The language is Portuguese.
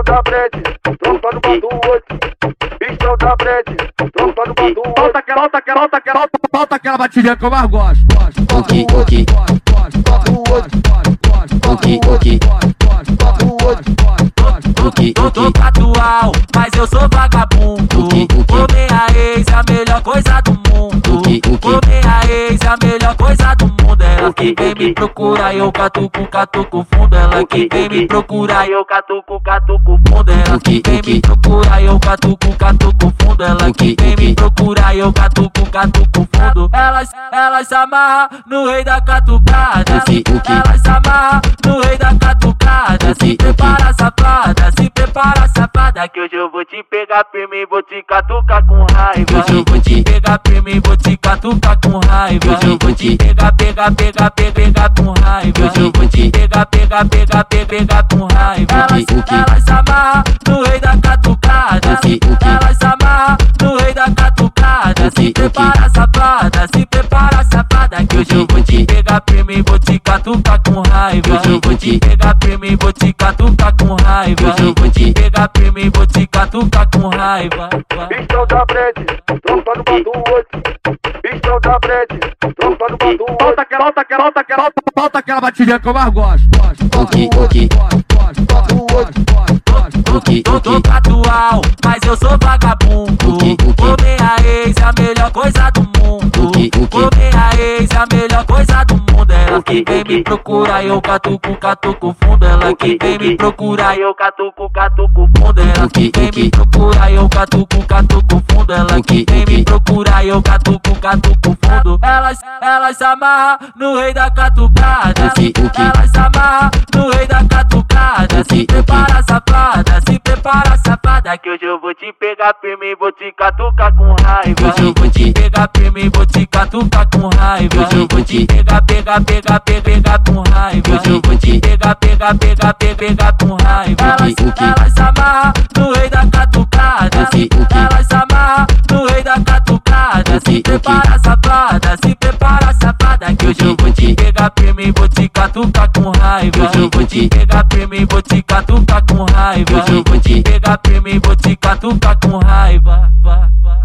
Bichão da Brede, tropa no Badu 8. Bichão da Brede, tropa no Badu 8. Volta aquela, volta aquela, volta aquela, volta aquela batidinha que eu mais gosto. Ok, ok. Ok, ok. Ok, Tô, tô atual, mas eu sou vagabundo. Ok, ok. Comer a ex é a melhor coisa do mundo. Ok, ok. Comer a ex é a melhor coisa do mundo. Ela que vem me procurar, eu catuco, catuco fundo. Ela que vem me procurar, eu catuco, catuco fundo. Ela que vem me procurar, eu catuco, catuco fundo. Ela que vem me procurar, eu catuco, catuco fundo. Elas, elas se amarram no rei da catucada. Elas se amarram no rei da catucada. Se prepara, safada, se prepara, safada. Que hoje eu vou te pegar firme e vou te catucar com raiva. Hoje eu vou te- pegar firme e vou te catucar com raiva. Hoje te- pegar, pegar, pegar, pegar, pegar com raiva. Hoje eu vou te- pegar, pegar, pegar, pegar, pegar com raiva. Ok. elas se amarram no rei da catucada. Elas se amarram no rei da catucada. Se prepara, safada, se prepara, safada. Que hoje eu vou te pegar firme e vou te catucar com raiva. Hoje eu vou te- pegar firme e vou te catucar com raiva. Hoje eu vou te- pegar firme e vou te catucar com raiva. Bichão da Brede, tropa no Badu 8. Bichão da 8. Volta aquela, volta aquela, volta aquela, volta, volta aquela batidinha que eu mais gosto. Ok, ok. Ok, Tô, tô ok. atual, mas eu sou vagabundo. Comer a ex é a melhor coisa do mundo. Comer a ex é a melhor coisa do mundo. Ela que vem me procurar, eu catuco, catuco fundo. Ela que vem me procurar, eu catuco, catuco fundo. Ela que vem me procurar, eu catuco, catuco fundo. Ela que vem me procurar, eu catuco, catuco fundo. Elas, elas se amarram no rei da catucada. Elas se amarram no rei da catucada. Se prepara, safada, se prepara, safada. Que hoje eu vou te pegar firme e vou te catucar com raiva. Hoje eu vou te- pegar firme e vou te catucar com raiva. Te- pegar, pegar, pegar, pegar, com raiva. Eu vou te- pegar, pegar, pegar, pegar, com raiva. Ok. elas se amarram no rei da catucada. Elas se amarram no rei da catucada. Se prepara, safada, se prepara, safada. Que hoje eu vou te pegar firme e vou te catucar com raiva. Hoje eu vou te- pegar firme e vou te catucar com raiva. Hoje eu vou te- pegar firme e vou te catucar com raiva. Vá, vá.